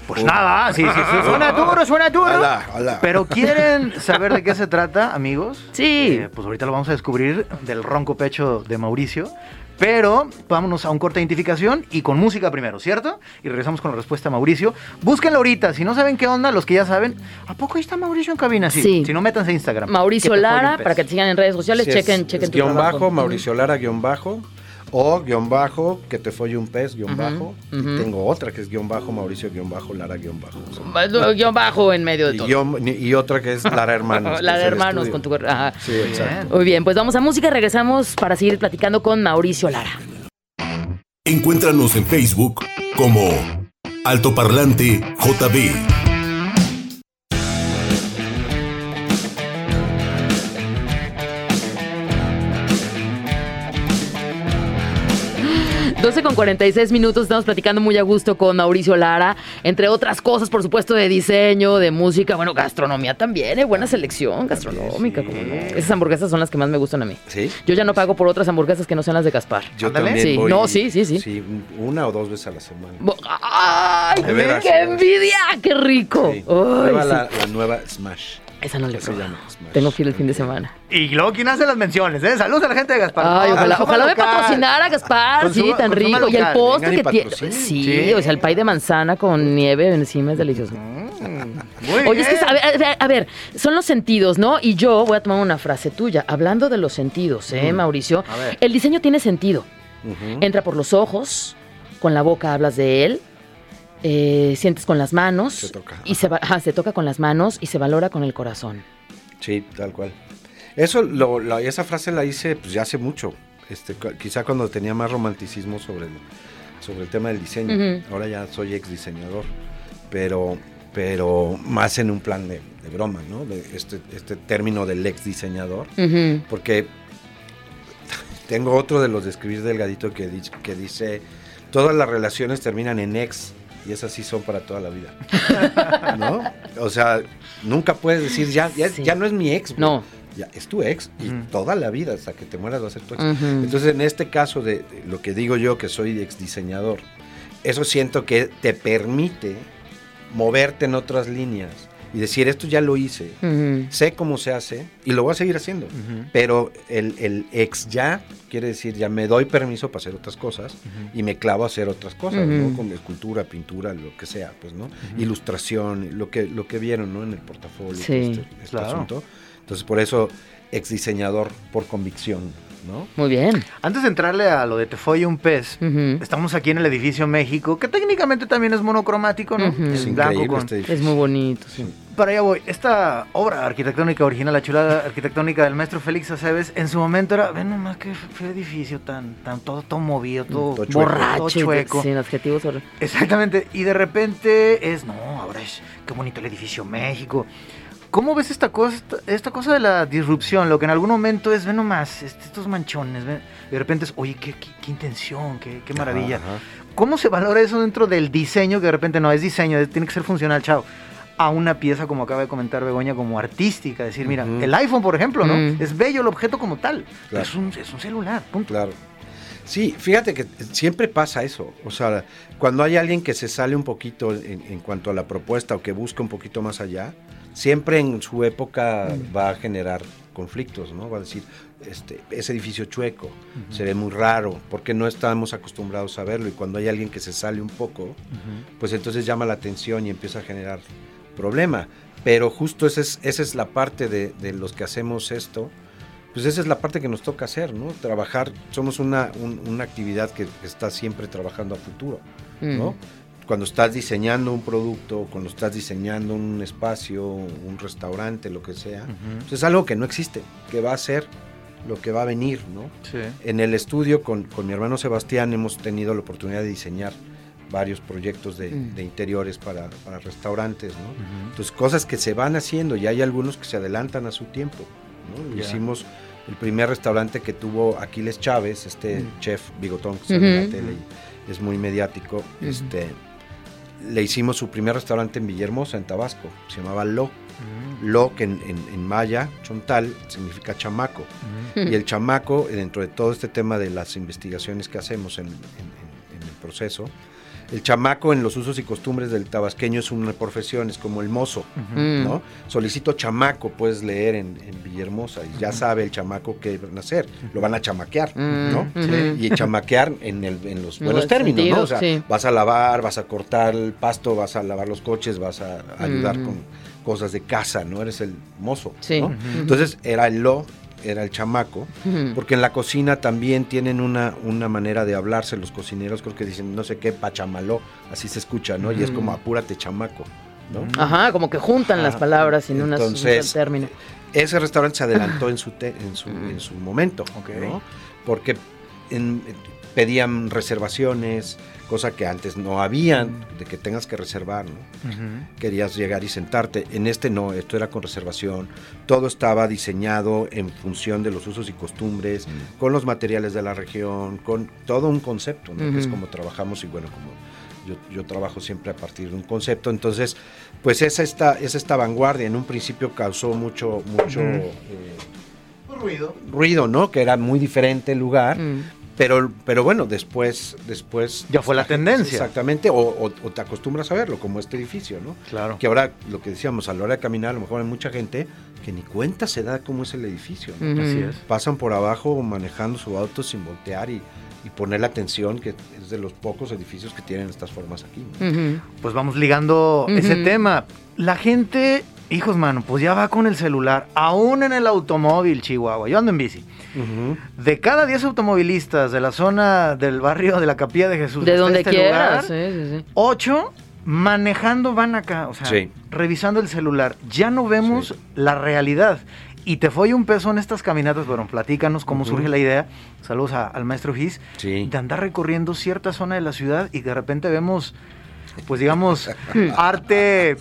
C: Pues nada, sí, sí, sí, [LAUGHS] suena duro, suena duro.
D: Hola, hola.
C: Pero quieren saber de qué se trata, amigos.
B: Sí.
C: Eh, pues ahorita lo vamos a descubrir del ronco pecho de Mauricio. Pero vámonos a un corte de identificación y con música primero, ¿cierto? Y regresamos con la respuesta a Mauricio. Búsquenlo ahorita. Si no saben qué onda, los que ya saben, ¿a poco ahí está Mauricio en cabina? Sí.
B: Sí.
C: Si no, métanse a Instagram.
B: Mauricio Lara, para que te sigan en redes sociales,
D: Sí, es-
B: chequen,
D: es
B: chequen tu
D: guion
B: trabajo.
D: bajo, Mauricio Lara, guion bajo, o guion bajo, que te folle un pez,
B: guion
D: bajo. Y tengo otra que es guion bajo, Mauricio, guion bajo, Lara, guion bajo. O sea,
B: Ujú. Guión bajo en medio de
D: y,
B: todo.
D: guión- y otra que es Lara Hermanos. [LAUGHS] que
B: La
D: es
B: de
D: el
B: hermanos
D: estudio.
B: con tu... ajá.
D: Sí,
C: Muy
D: exacto.
C: bien.
B: Muy bien, pues vamos a música y regresamos para seguir platicando con Mauricio Lara.
A: Encuéntranos en Facebook como Altoparlante JB.
B: 12 con 46 minutos, estamos platicando muy a gusto con Mauricio Lara, entre otras cosas, por supuesto, de diseño, de música, bueno, gastronomía también, ¿eh? buena selección gastronómica,
C: sí.
B: ¿cómo no? Esas hamburguesas son las que más me gustan a mí.
D: ¿Sí?
B: Yo ya no pago por otras hamburguesas que no sean las de Gaspar.
D: Yo
C: Ándale.
D: también
B: Sí,
D: voy-
B: no, sí, sí, sí.
D: una o dos veces a la semana.
B: ¡Ay!
D: Veras,
B: ¡Qué envidia! ¡Qué rico!
D: Sí.
B: Ay,
D: Prueba
B: sí.
D: la, la nueva Smash.
B: Esa no le.
D: Smash.
B: Tengo que ir el fin de semana.
C: Y luego, ¿quién hace las menciones? Eh? Saludos a la gente de Gaspar.
B: Ay, ojalá, ojalá me patrocinara Gaspar, sí, tan rico. Y el postre
D: Vengan
B: que tiene. Sí,
C: Sí.
B: o sea, el pay de manzana con nieve encima es delicioso.
C: Mm, Muy
B: Oye, es que, a ver, a ver, son los sentidos, ¿no? Y yo voy a tomar una frase tuya, hablando de los sentidos, ¿eh, Mauricio?
C: A ver.
B: El diseño tiene sentido. Entra por los ojos, con la boca hablas de él, eh, sientes con las manos.
D: Se toca.
B: Y se, va- ajá, se toca con las manos y se valora con el corazón.
D: Sí, tal cual. Eso, lo, esa frase la hice pues ya hace mucho. Este, quizá cuando tenía más romanticismo sobre el, sobre el tema del diseño. Ahora ya soy ex diseñador, pero, pero más en un plan de, de broma, ¿no? De este, este término del ex diseñador, porque [LAUGHS] tengo otro de los de escribir delgadito que, di- que dice, todas las relaciones terminan en ex y esas sí son para toda la vida. [LAUGHS] ¿No? O sea, nunca puedes decir, ya, ya,
B: Sí.
D: ya no es mi ex.
B: No.
D: Ya, es tu ex y toda la vida, hasta que te mueras va a ser tu ex. Entonces, en este caso de, de lo que digo yo, que soy ex diseñador, eso siento que te permite moverte en otras líneas y decir, esto ya lo hice, sé cómo se hace y lo voy a seguir haciendo. Pero el, el ex ya quiere decir, ya me doy permiso para hacer otras cosas y me clavo a hacer otras cosas. ¿no? Como escultura, pintura, lo que sea, pues, ¿no? Ilustración, lo que, lo que vieron, ¿no? En el portafolio,
B: Sí,
D: este, este
C: claro.
D: asunto. Entonces, por eso, ex diseñador por convicción, ¿no?
B: Muy bien.
C: Antes de entrarle a lo de te folle un pez, estamos aquí en el edificio México, que técnicamente también es monocromático, ¿no? Es
D: Es
C: blanco con...
D: este
B: Es muy bonito, sí.
C: Para allá voy. Esta obra arquitectónica original, la chulada arquitectónica del maestro Félix Aceves, en su momento era, ven nomás qué fue edificio tan, tan todo, todo movido, todo,
D: Todo chueco.
C: borracho, todo chueco.
B: Sin adjetivos.
C: Exactamente. Y de repente es, no, ahora es, qué bonito el edificio México. ¿Cómo ves esta cosa, esta, esta cosa de la disrupción? Lo que en algún momento es, ven nomás, este, estos manchones, ven, de repente es, oye, qué, qué- qué intención, qué, qué maravilla.
D: Ajá.
C: ¿Cómo se valora eso dentro del diseño? Que de repente no es diseño, es- tiene que ser funcional, chao. A una pieza, como acaba de comentar Begoña, como artística. Decir, mira,
D: Ujú.
C: el iPhone, por ejemplo, ¿no?
B: Mm.
C: Es bello el objeto como tal.
D: Claro.
C: Es, un, es un celular, punto.
D: Claro. Sí, fíjate que siempre pasa eso. O sea, cuando hay alguien que se sale un poquito en, en cuanto a la propuesta o que busca un poquito más allá, siempre en su época va a generar conflictos, ¿no? Va a decir, este, ese edificio chueco se ve muy raro, porque no estamos acostumbrados a verlo. Y cuando hay alguien que se sale un poco, pues entonces llama la atención y empieza a generar problema. Pero justo esa es, esa es la parte de, de los que hacemos esto, pues esa es la parte que nos toca hacer, ¿no? Trabajar, somos una, un- una actividad que está siempre trabajando a futuro, ¿no? Cuando estás diseñando un producto, cuando estás diseñando un espacio, un restaurante, lo que sea, pues es algo que no existe, que va a ser lo que va a venir, ¿no?
C: Sí.
D: En el estudio con, con mi hermano Sebastián hemos tenido la oportunidad de diseñar varios proyectos de,
B: Mm.
D: de interiores para, para restaurantes, ¿no? Entonces, cosas que se van haciendo y hay algunos que se adelantan a su tiempo, ¿no?
C: Ya.
D: Hicimos el primer restaurante que tuvo Aquiles Chávez, este
B: Mm.
D: chef bigotón que sale en la tele y es muy mediático, este, le hicimos su primer restaurante en Villahermosa, en Tabasco, se llamaba Lo. Lo, que en, en- en maya, chontal, significa chamaco. Y el chamaco, dentro de todo este tema de las investigaciones que hacemos en- en el proceso, el chamaco en los usos y costumbres del tabasqueño es una profesión, es como el mozo,
B: Mm.
D: ¿no? Solicito chamaco, puedes leer en, en Villahermosa, y ya sabe el chamaco qué van a hacer, lo van a chamaquear,
B: Mm,
D: ¿no?
B: ujú.
D: Y chamaquear en, el- en los
B: En
D: buenos
B: buen
D: términos,
B: sentido,
D: ¿no? O sea,
B: sí.
D: vas a lavar, vas a cortar el pasto, vas a lavar los coches, vas a ayudar
B: Ujú.
D: con cosas de casa, ¿no? Eres el mozo,
B: Sí.
D: Entonces era el lo, era el chamaco, porque en la cocina también tienen una, una manera de hablarse los cocineros, creo que dicen no sé qué, pachamaló, así se escucha, ¿no? Y es como apúrate chamaco, ¿no?
B: Ajá, como que juntan las
D: Ajá.
B: palabras en una- un
D: Entonces,
B: solo término.
D: Ese restaurante se adelantó en su, te- en su,
B: Mm.
D: en su momento,
C: Ok.
D: ¿no? Porque en- pedían reservaciones, cosa que antes no habían,
B: Mm.
D: de que tengas que reservar, ¿no? querías llegar y sentarte. En este no, esto era con reservación. Todo estaba diseñado en función de los usos y costumbres, con los materiales de la región, con todo un concepto, ¿no? que es como trabajamos y bueno, como yo, yo trabajo siempre a partir de un concepto. Entonces, pues es esta, es esta vanguardia. En un principio causó mucho, mucho eh,
C: Ruido.
D: ruido, ¿no? Que era muy diferente el lugar.
B: Mm.
D: Pero, pero bueno, después, después
C: Ya fue la tendencia.
D: Exactamente, o, o- o te acostumbras a verlo, como este edificio, ¿no?
C: Claro.
D: Que ahora, lo que decíamos, a la hora de caminar, a lo mejor hay mucha gente que ni cuenta se da cómo es el edificio. ¿no?
B: Ujú.
C: Así es.
D: Pasan por abajo manejando su auto sin voltear y, y poner la atención, que es de los pocos edificios que tienen estas formas aquí. ¿no?
B: Ujú.
C: Pues vamos ligando ese
B: Ujú.
C: tema. La gente, hijos, mano, pues ya va con el celular, aún en el automóvil, Chihuahua. Yo ando en bici. De cada 10 automovilistas de la zona del barrio de la Capilla de Jesús,
B: De donde
C: este
B: quieras.
C: lugar,
B: sí, sí, sí.
C: 8 manejando van acá, o sea,
D: Sí.
C: revisando el celular. Ya no vemos
D: Sí.
C: la realidad. Y te fue un peso en estas caminatas, bueno, platícanos cómo surge la idea. Saludos a- al maestro Gis.
D: Sí.
C: De andar recorriendo cierta zona de la ciudad y de repente vemos, pues digamos, [LAUGHS] arte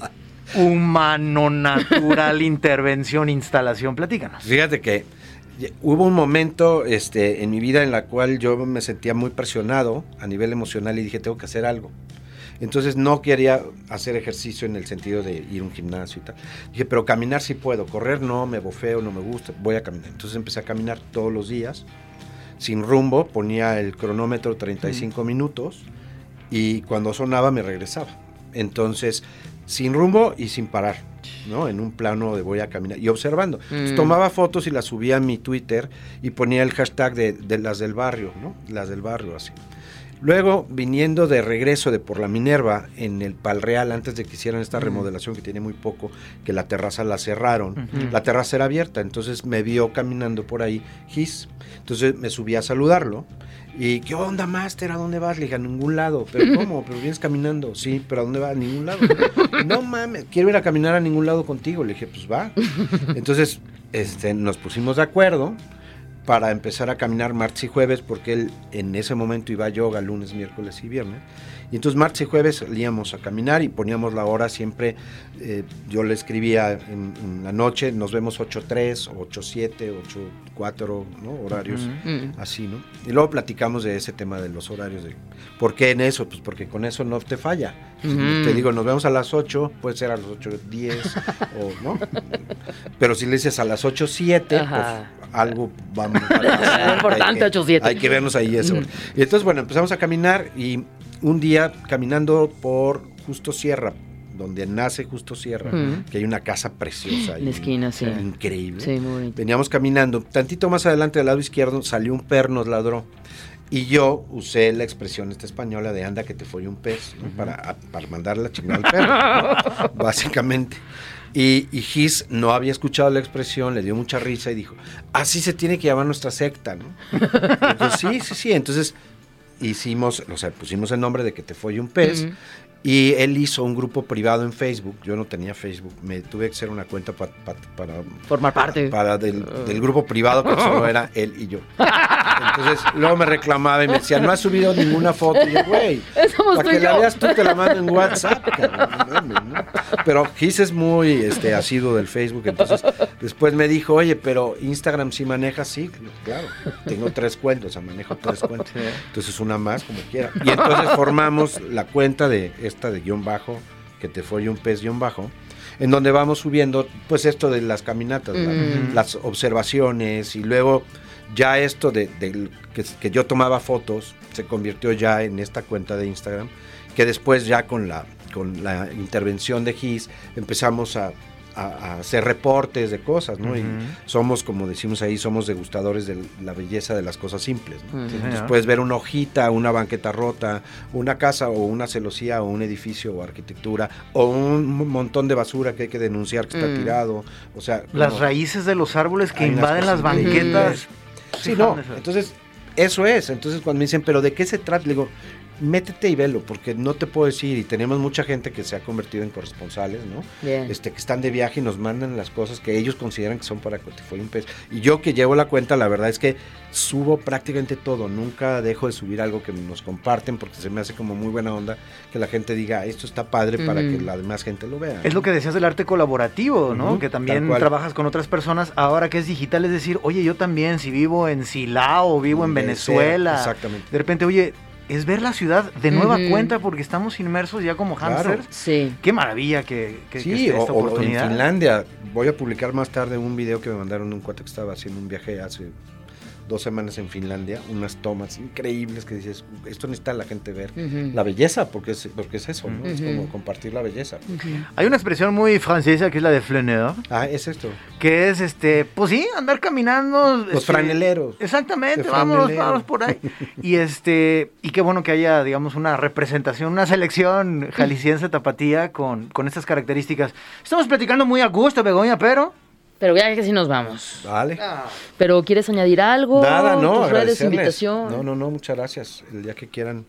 C: humano, natural, [LAUGHS] intervención, instalación. Platícanos.
D: Fíjate que hubo un momento este, en mi vida en la cual yo me sentía muy presionado a nivel emocional y dije, tengo que hacer algo. Entonces no quería hacer ejercicio en el sentido de ir a un gimnasio y tal. Dije, pero caminar sí puedo, correr no, me bofeo, no me gusta, voy a caminar. Entonces empecé a caminar todos los días, sin rumbo, ponía el cronómetro 35 minutos y cuando sonaba me regresaba. Entonces, sin rumbo y sin parar, ¿no? En un plano de voy a caminar y observando. Entonces,
B: Mm.
D: tomaba fotos y las subía a mi Twitter y ponía el hashtag de, de las del barrio, ¿no? Las del barrio, así. Luego, viniendo de regreso de por la Minerva, en el Palreal, antes de que hicieran esta remodelación que tiene muy poco, que la terraza la cerraron, la terraza era abierta, entonces me vio caminando por ahí Gis. Entonces me subí a saludarlo. Y, ¿qué onda, Master? ¿A dónde vas? Le dije, a ningún lado. ¿Pero [LAUGHS] cómo? ¿Pero vienes caminando? Sí, ¿pero a dónde vas? A ningún lado. no mames, quiero ir a caminar a ningún lado contigo. Le dije, pues va. Entonces, este, nos pusimos de acuerdo para empezar a caminar martes y jueves, porque él en ese momento iba a yoga lunes, miércoles y viernes. Y entonces martes y jueves salíamos a caminar y poníamos la hora siempre, eh, yo le escribía en, en la noche, nos vemos 8.3, 8.7, 8.4, ¿no? Horarios
C: Ujú.
B: Mm.
D: así, ¿no? Y luego platicamos de ese tema de los horarios. De, ¿Por qué en eso? Pues porque con eso no te falla. Si
B: Ujú.
D: Te digo, nos vemos a las 8, puede ser a las 8.10, o, ¿no? Pero si le dices a las 8.07, pues algo vamos [LAUGHS]
B: Es importante,
D: hay que-
B: 8.7.
D: Hay que vernos ahí eso. Y entonces, bueno, empezamos a caminar y un día caminando por Justo Sierra, donde nace Justo Sierra, que hay una casa preciosa.
B: En la esquina, sí.
D: Increíble.
B: Sí, muy.
D: Veníamos caminando, tantito más adelante del lado izquierdo salió un perro, nos ladró. Y yo usé la expresión esta española de anda que te fue un pez, ¿no? para, a- para mandar la chingada al perro, ¿no? [LAUGHS] básicamente. Y, y Gis no había escuchado la expresión, le dio mucha risa y dijo, así se tiene que llamar nuestra secta, ¿no? [LAUGHS] Entonces, sí, sí, sí. Entonces hicimos, o sea, pusimos el nombre de que te fue un pez. Y él hizo un grupo privado en Facebook. Yo no tenía Facebook. Me tuve que hacer una cuenta para
B: formar parte.
D: Para del, del, grupo privado que [LAUGHS] solo era él y yo. [LAUGHS] Entonces luego me reclamaba y me decía, no has subido ninguna foto. Y yo, güey, [LAUGHS] para que la veas tú te la mando en WhatsApp. Pero Gis es muy este, asiduo del Facebook. Entonces después me dijo, oye, pero Instagram sí maneja, sí, claro. Tengo tres cuentas, o sea, manejo tres cuentas. Entonces una más, como quiera. Y entonces formamos la cuenta de de guion bajo, que te fue un pez guion bajo, en donde vamos subiendo pues esto de las caminatas, las observaciones y luego ya esto de, que, yo tomaba fotos se convirtió ya en esta cuenta de Instagram, que después ya con la, con la intervención de GIS empezamos a a, hacer reportes de cosas, ¿no? Y somos, como decimos ahí, somos degustadores de la belleza de las cosas simples, ¿no? puedes ver una hojita, una banqueta rota, una casa o una celosía o un edificio o arquitectura o un montón de basura que hay que denunciar que está mm. tirado, o sea...
C: Las raíces de los árboles que invaden las banquetas.
D: Sí, no, entonces eso es. Entonces cuando me dicen, pero ¿de qué se trata? Le digo, métete y velo, porque no te puedo decir, y tenemos mucha gente que se ha convertido en corresponsales, ¿no? Este, que están de viaje y nos mandan las cosas que ellos consideran que son para un Pez. Y yo que llevo la cuenta, la verdad es que subo prácticamente todo, nunca dejo de subir algo que nos comparten, porque se me hace como muy buena onda que la gente diga, esto está padre para que la demás gente lo vea.
C: Es lo que decías del arte colaborativo, ¿no? que también trabajas con otras personas, ahora que es digital, es decir, oye, yo también, si vivo en Silao, vivo en Venezuela,
D: exactamente.
C: de repente, oye, es ver la ciudad de nueva cuenta porque estamos inmersos ya como hamsters.
B: Sí.
C: Qué maravilla que, que,
D: sí, esta oportunidad. en Finlandia. Voy a publicar más tarde un video que me mandaron un cuate que estaba haciendo un viaje hace dos semanas en Finlandia, unas tomas increíbles que dices, esto necesita la gente ver. La belleza, porque es, porque es eso, ¿no? Es como compartir la belleza.
C: Hay una expresión muy francesa que es la de flaneur.
D: Ah, es esto.
C: Que es, este, pues sí, andar caminando.
D: Los
C: este,
D: franeleros.
C: Exactamente, vámonos, vámonos por ahí. y este, y qué bueno que haya, digamos, una representación, una selección jalisciense tapatía con, con estas características. Estamos platicando muy a gusto, Begoña, pero...
B: Pero ya que sí nos vamos.
D: Vale.
B: Pero ¿quieres añadir algo?
D: Nada, no.
B: ¿Tus redes, invitación?
D: No, no, no, muchas gracias. El día que quieran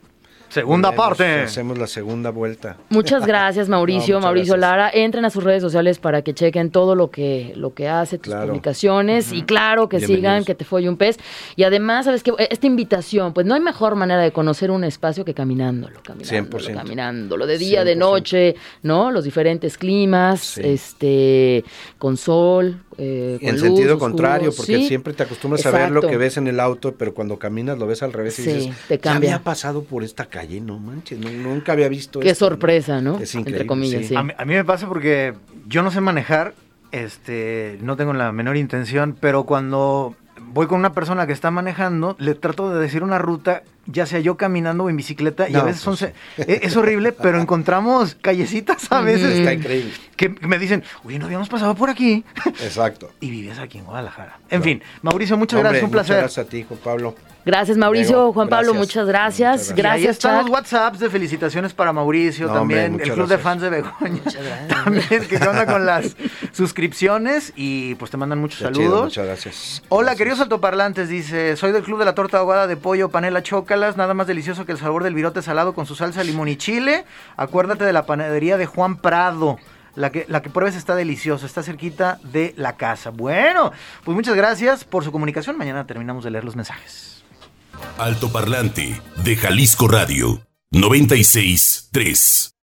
C: Segunda parte.
D: Hacemos la segunda vuelta.
B: Muchas gracias, [LAUGHS] Mauricio. Mauricio Lara. Entren a sus redes sociales para que chequen todo lo que, lo que hace, tus publicaciones. Y claro, que sigan, que te folle un pez. Y además, ¿sabes qué? Esta invitación, pues no hay mejor manera de conocer un espacio que caminándolo. Caminándolo, 100%. caminándolo. De día, de noche, ¿no? Los diferentes climas, este, con sol, eh,
D: en sentido contrario, porque siempre te acostumbras a ver lo que ves en el auto, pero cuando caminas lo ves al revés y dices,
B: te cambia.
D: Ya había pasado por esta calle, no manches, nunca había visto
B: Qué sorpresa, ¿no?
D: Es increíble.
C: A, mí, a, mí, me pasa porque yo no sé manejar, este, no tengo la menor intención, pero cuando voy con una persona que está manejando, le trato de decir una ruta ya sea yo caminando o en bicicleta, y a veces son, pues. e, es, horrible, pero encontramos callecitas a veces.
D: Está increíble.
C: Que me dicen, uy, no habíamos pasado por aquí.
D: Exacto. [LAUGHS]
C: y vives aquí en Guadalajara. En fin, Mauricio, muchas gracias, un placer.
D: Muchas gracias a ti, Juan Pablo.
B: Gracias, Mauricio. Juan Pablo, muchas gracias. Gracias.
C: ahí están los WhatsApps de felicitaciones para Mauricio también. el club de fans de Begoña. También, que onda con las suscripciones y pues te mandan muchos saludos.
D: muchas gracias.
C: Hola, queridos altoparlantes, dice, soy del club de la torta ahogada de pollo, panela choca nada más delicioso que el sabor del virote salado con su salsa limón y chile. Acuérdate de la panadería de Juan Prado. La que, la que pruebes está deliciosa, está cerquita de la casa. Bueno, pues muchas gracias por su comunicación. Mañana terminamos de leer los mensajes.
A: Alto Parlante de Jalisco Radio 96 3.